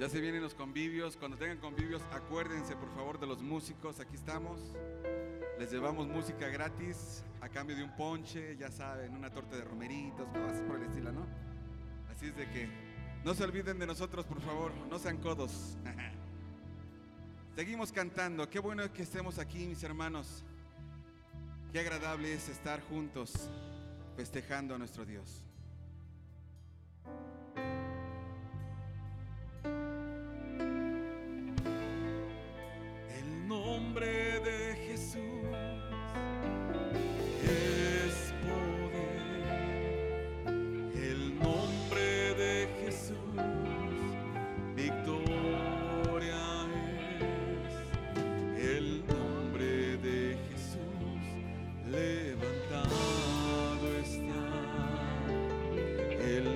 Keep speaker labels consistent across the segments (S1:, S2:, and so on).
S1: Ya se vienen los convivios. Cuando tengan convivios, acuérdense por favor de los músicos. Aquí estamos. Les llevamos música gratis a cambio de un ponche, ya saben, una torta de romeritos, cosas por el estilo, ¿no? Así es de que no se olviden de nosotros, por favor. No sean codos. Seguimos cantando. Qué bueno que estemos aquí, mis hermanos. Qué agradable es estar juntos festejando a nuestro Dios.
S2: el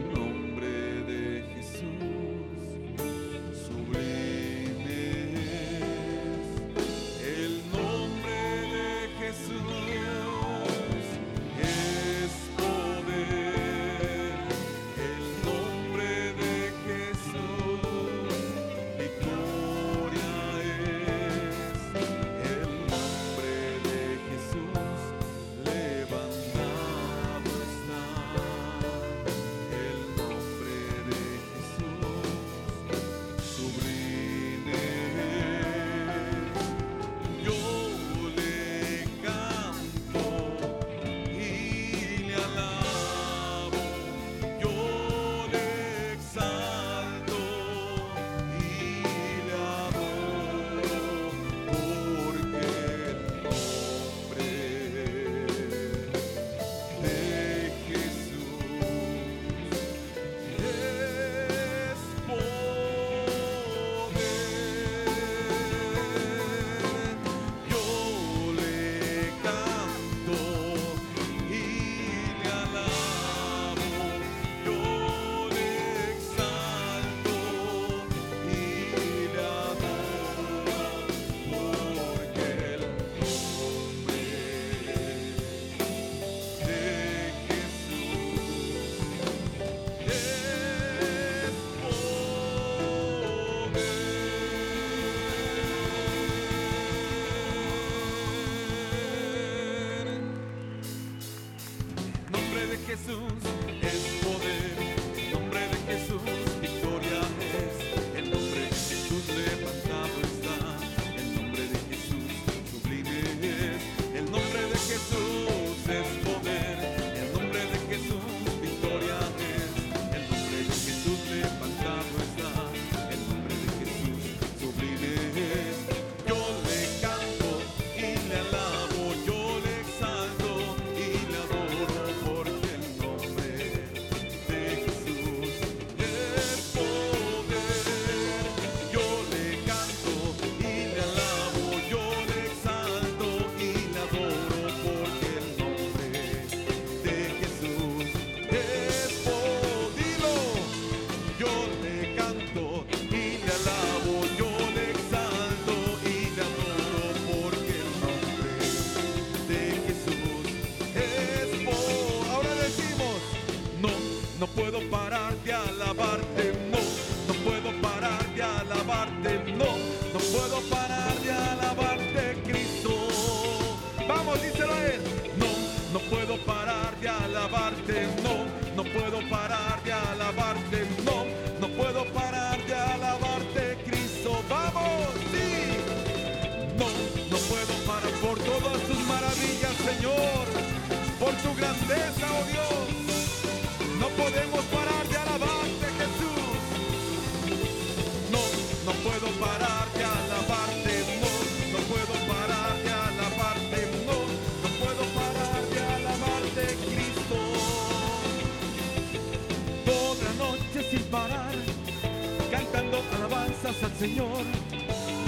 S2: cantando alabanzas al Señor,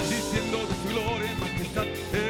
S2: diciendo de su gloria y majestad.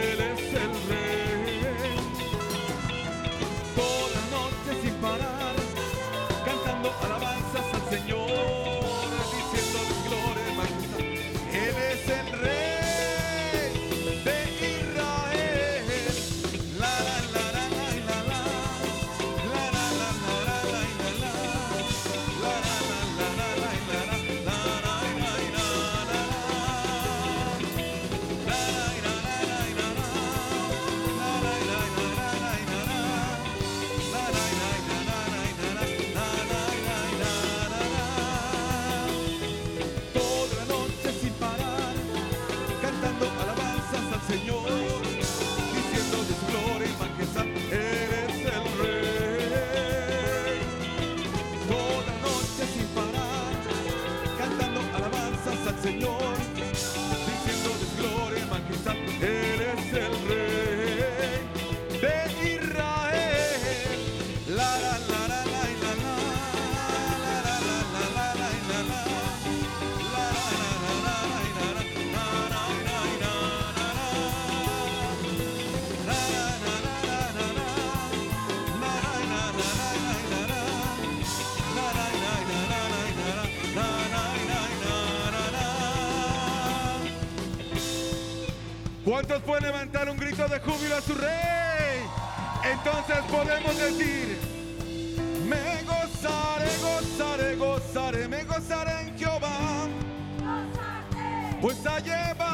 S2: eres el rey. Toda noche sin parar, cantando alabanzas al Señor, diciéndoles gloria, majestad, eres ¿Cuántos pueden levantar un grito de júbilo a su rey? Entonces podemos decir, me gozaré, gozaré, gozaré, me gozaré en Jehová. Pues ha llevado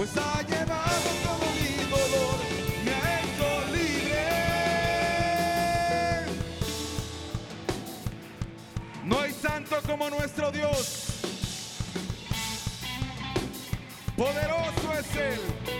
S2: pues ha llevado todo mi dolor, me ha hecho libre. No hay santo como nuestro Dios, poderoso es Él.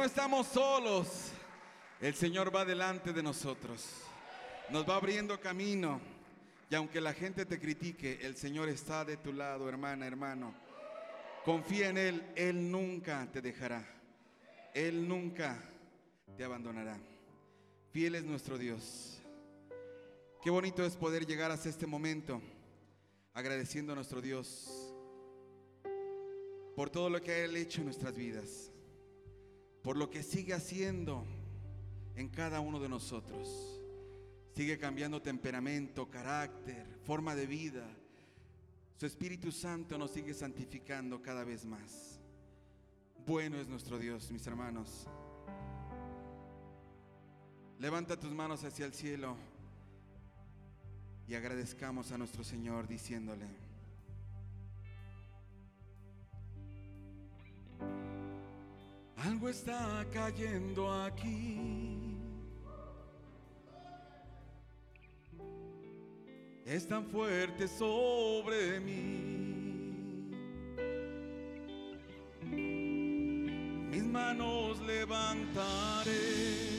S2: No estamos solos. El Señor va delante de nosotros. Nos va abriendo camino. Y aunque la gente te critique, el Señor está de tu lado, hermana, hermano. Confía en Él. Él nunca te dejará. Él nunca te abandonará. Fiel es nuestro Dios. Qué bonito es poder llegar hasta este momento agradeciendo a nuestro Dios por todo lo que Él ha hecho en nuestras vidas, por lo que sigue haciendo en cada uno de nosotros. Sigue cambiando temperamento, carácter, forma de vida. Su Espíritu Santo nos sigue santificando cada vez más. Bueno es nuestro Dios, mis hermanos. Levanta tus manos hacia el cielo y agradezcamos a nuestro Señor diciéndole, algo está cayendo aquí. Es tan fuerte sobre mí. Mis manos levantaré.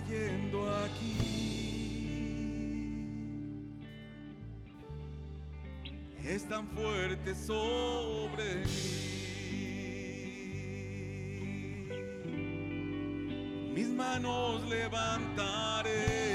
S2: Cayendo aquí. Es tan fuerte sobre mí. Mis manos levantaré.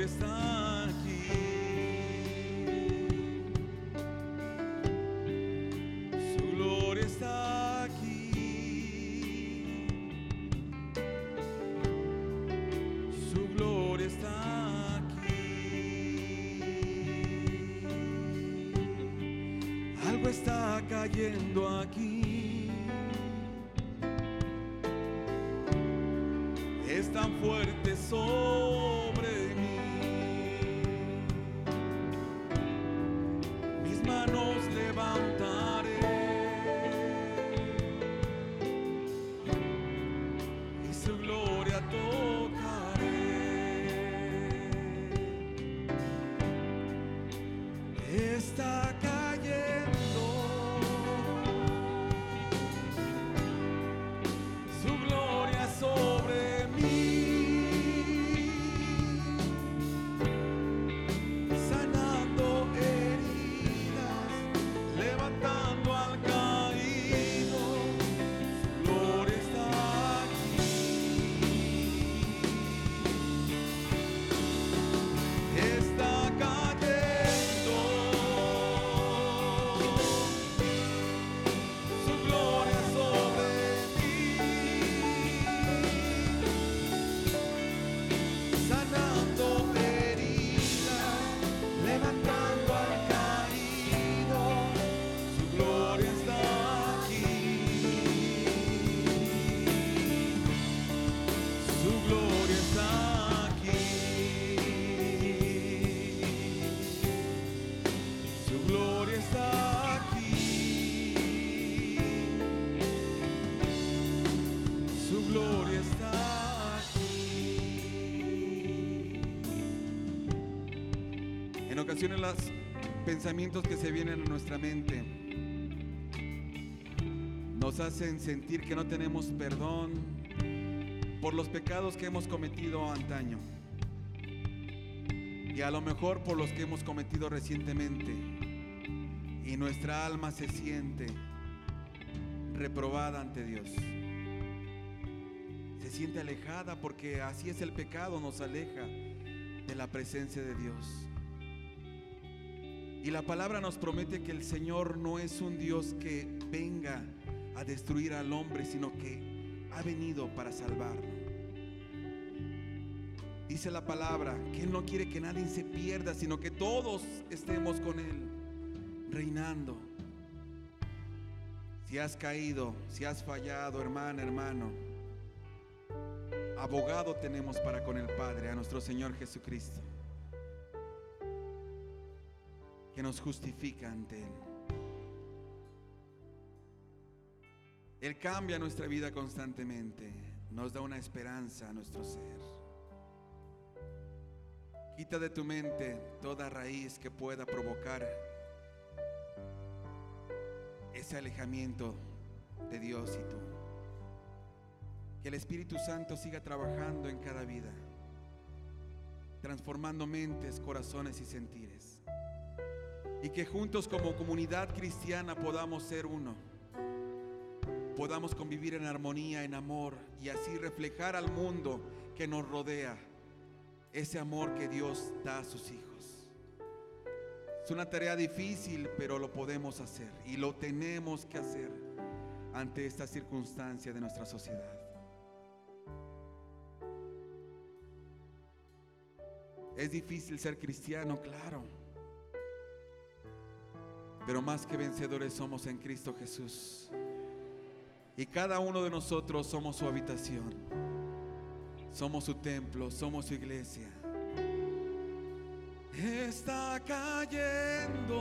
S2: Gloria está aquí. Su gloria está aquí. Su gloria está aquí. Algo está cayendo aquí. Los pensamientos que se vienen a nuestra mente nos hacen sentir que no tenemos perdón por los pecados que hemos cometido antaño y a lo mejor por los que hemos cometido recientemente y nuestra alma se siente reprobada ante Dios. Se siente alejada porque así es el pecado, nos aleja de la presencia de Dios. Y la palabra nos promete que el Señor no es un Dios que venga a destruir al hombre, sino que ha venido para salvarlo. Dice la palabra que Él no quiere que nadie se pierda, sino que todos estemos con Él, reinando. Si has caído, si has fallado, hermana, hermano, abogado tenemos para con el Padre, a nuestro Señor Jesucristo, que nos justifica ante Él. Él cambia nuestra vida constantemente, nos da una esperanza a nuestro ser. Quita de tu mente toda raíz que pueda provocar ese alejamiento de Dios y tú. Que el Espíritu Santo siga trabajando en cada vida, transformando mentes, corazones y sentires. Y que juntos como comunidad cristiana podamos ser uno. Podamos convivir en armonía, en amor y así reflejar al mundo que nos rodea ese amor que Dios da a sus hijos. Es una tarea difícil, pero lo podemos hacer y lo tenemos que hacer ante esta circunstancia de nuestra sociedad. Es difícil ser cristiano, claro. Pero más que vencedores somos en Cristo Jesús. Y cada uno de nosotros somos su habitación. Somos su templo, somos su iglesia. Está cayendo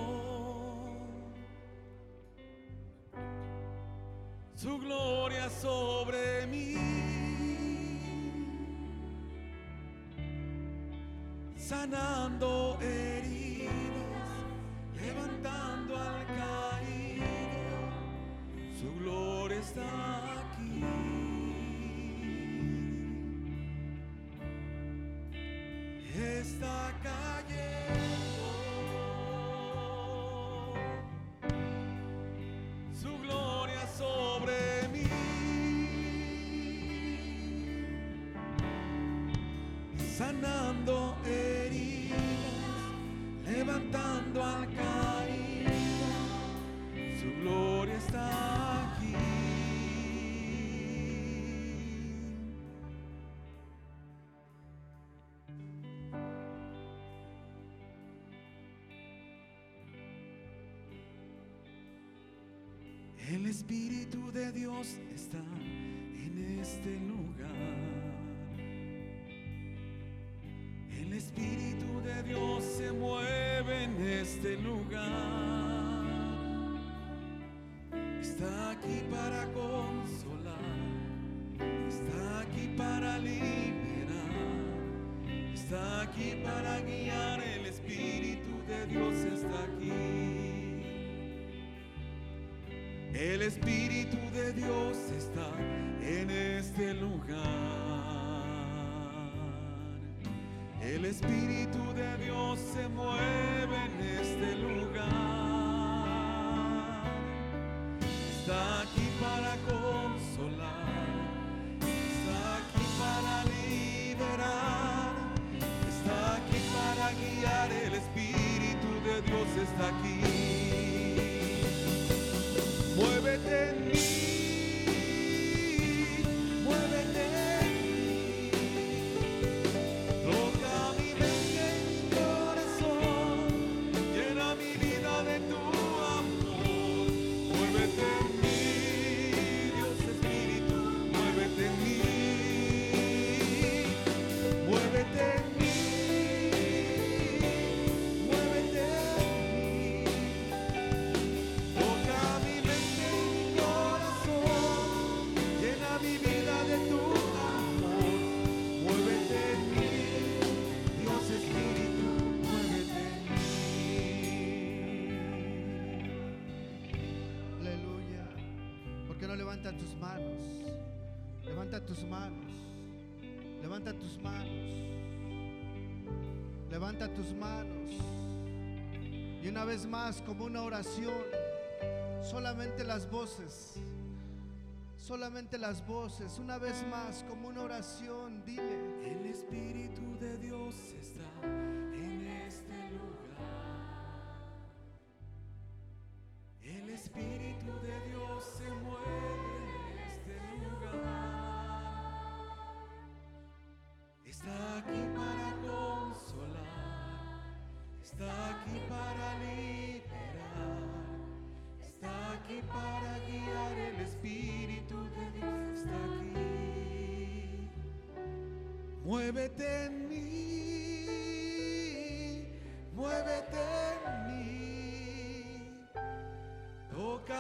S2: su gloria sobre mí, sanando heridas, sanando heridas, levantando al caído, su gloria está aquí. El Espíritu de Dios está en este lugar. Este lugar. Está aquí para consolar. Está aquí para liberar. Está aquí para guiar. El Espíritu de Dios está aquí. El Espíritu de Dios está en este lugar. El Espíritu de Dios se mueve en este lugar. Está aquí para consolar. Está aquí para liberar. Está aquí para guiar. El Espíritu de Dios está aquí.
S3: Levanta tus manos. Levanta tus manos. Levanta tus manos. Y una vez más, como una oración, solamente las voces. Solamente las voces. Una vez más, como una oración, dile.
S2: El Espíritu de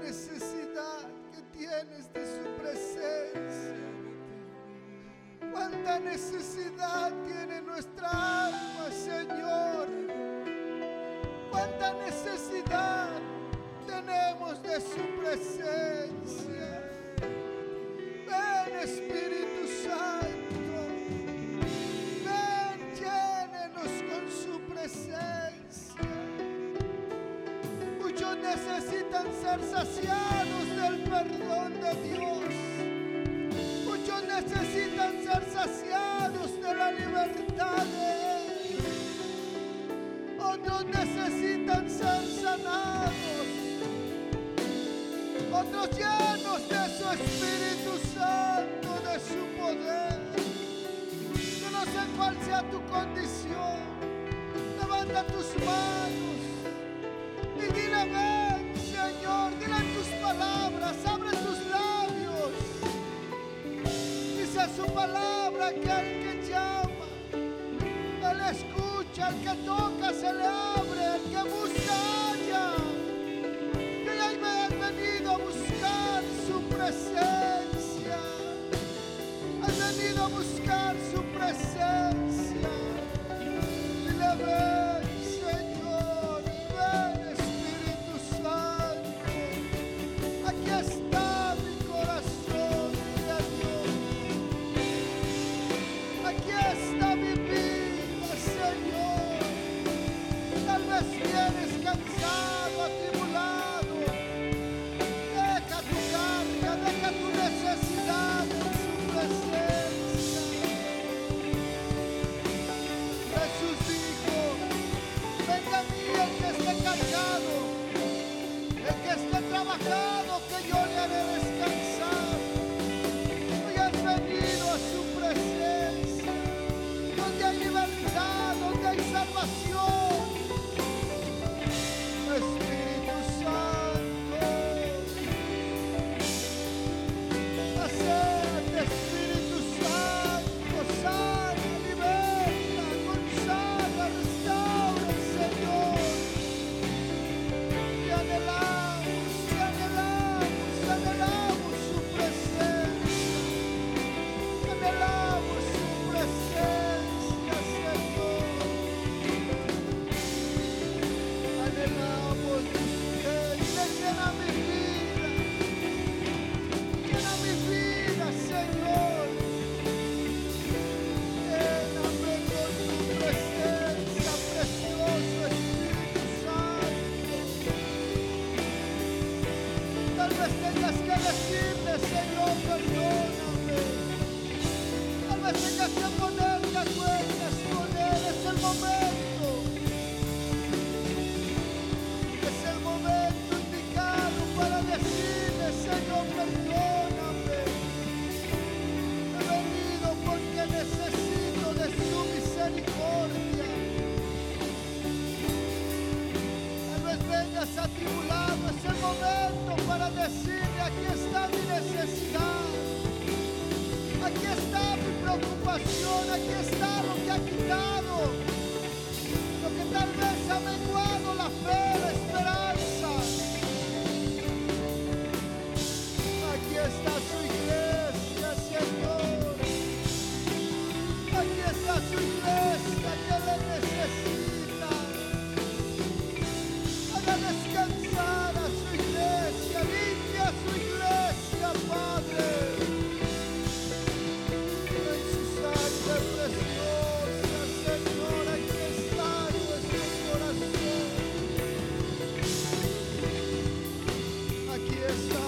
S3: Genesis saciados del perdón de Dios. Muchos necesitan ser saciados de la libertad de Él. Otros necesitan ser sanados. Otros llenos de su Espíritu Santo, de su poder. Yo no sé cuál sea tu condición. Levanta tus manos y dile a abre tus labios. Dice su palabra aquel que llama. Él escucha, al que toca se le abre, al que busca halla. Y hoy me han venido a buscar su presencia. Han venido a buscar su presencia. Christmas.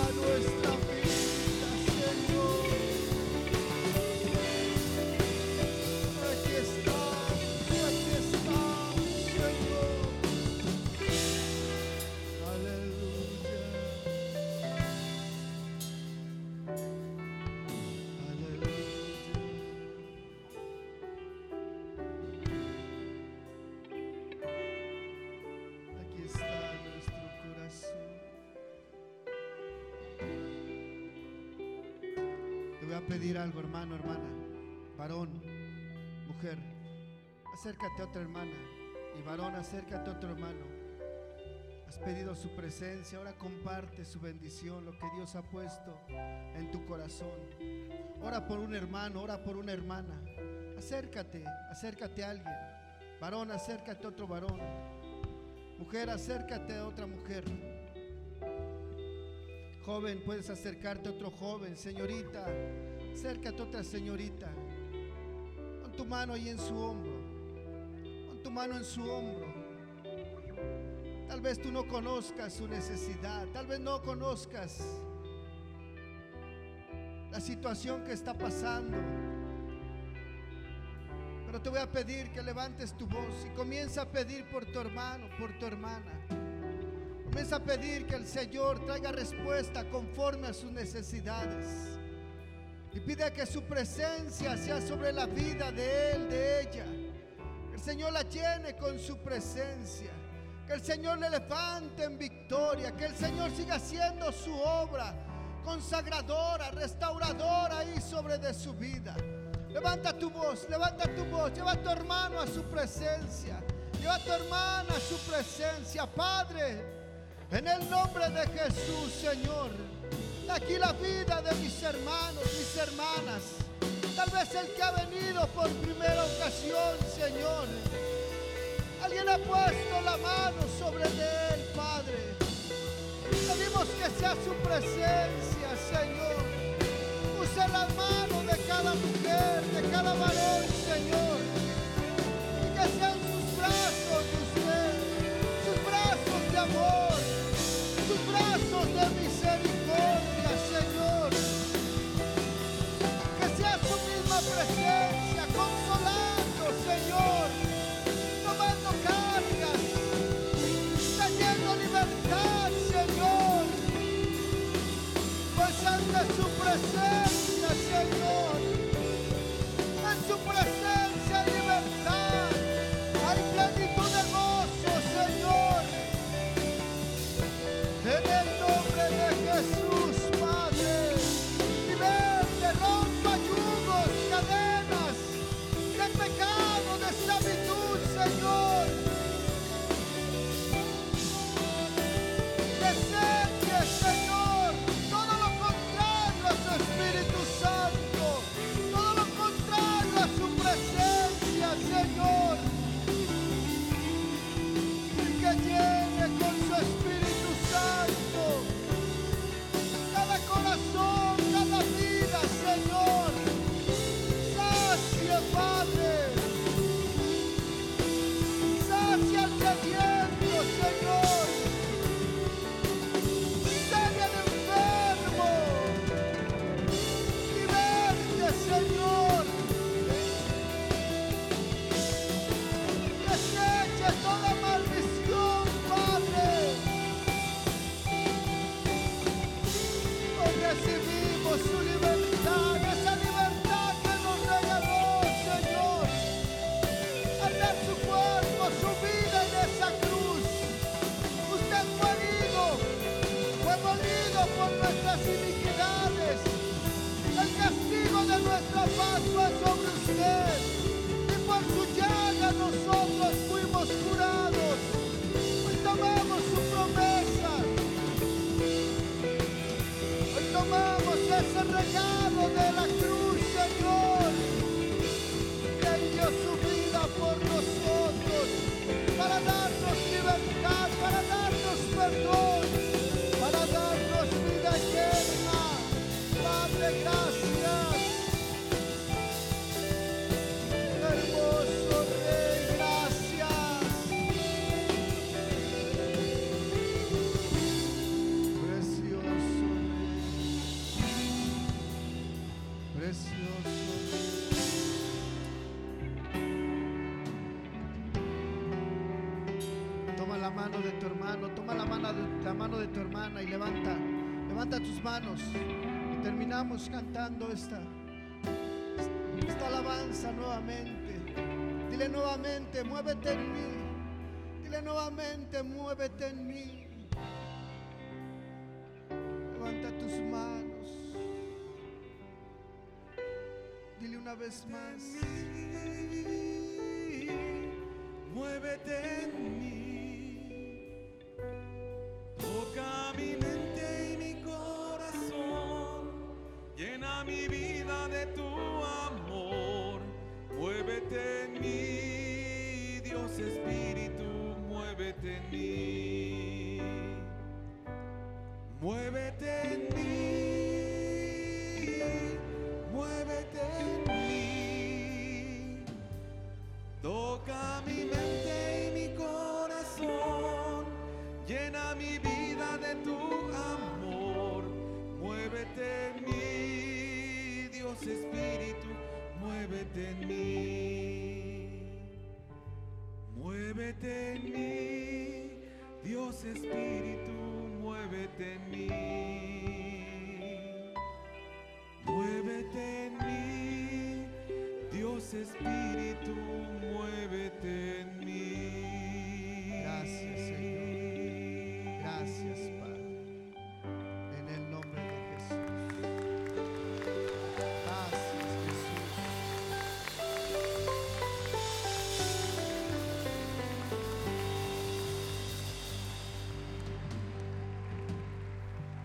S3: pedir algo, hermano, hermana, varón, mujer. Acércate a otra hermana y varón, acércate a otro hermano. Has pedido su presencia, ahora comparte su bendición, lo que Dios ha puesto en tu corazón. Ora por un hermano, ora por una hermana. Acércate, acércate a alguien. Varón, acércate a otro varón. Mujer, acércate a otra mujer. Joven, puedes acercarte a otro joven. Señorita, acércate a otra señorita. Pon tu mano ahí en su hombro. Pon tu mano en su hombro. Tal vez tú no conozcas su necesidad. Tal vez no conozcas la situación que está pasando. Pero te voy a pedir que levantes tu voz y comienza a pedir por tu hermano, por tu hermana. Comienza a pedir que el Señor traiga respuesta conforme a sus necesidades. Y pide que su presencia sea sobre la vida de él, de ella. Que el Señor la llene con su presencia. Que el Señor le levante en victoria. Que el Señor siga haciendo su obra consagradora, restauradora ahí sobre de su vida. Levanta tu voz, levanta tu voz. Lleva a tu hermano a su presencia. Lleva a tu hermana a su presencia. Padre. En el nombre de Jesús, Señor. Aquí la vida de mis hermanos, mis hermanas. Tal vez el que ha venido por primera ocasión, Señor. Alguien ha puesto la mano sobre él, Padre. Pedimos que sea su presencia, Señor. Use las manos de cada cantando esta, esta alabanza nuevamente. Dile nuevamente, muévete en mí. Dile nuevamente, muévete en mí. Levanta tus manos. Dile una vez más.
S2: muévete en mí. Toca mi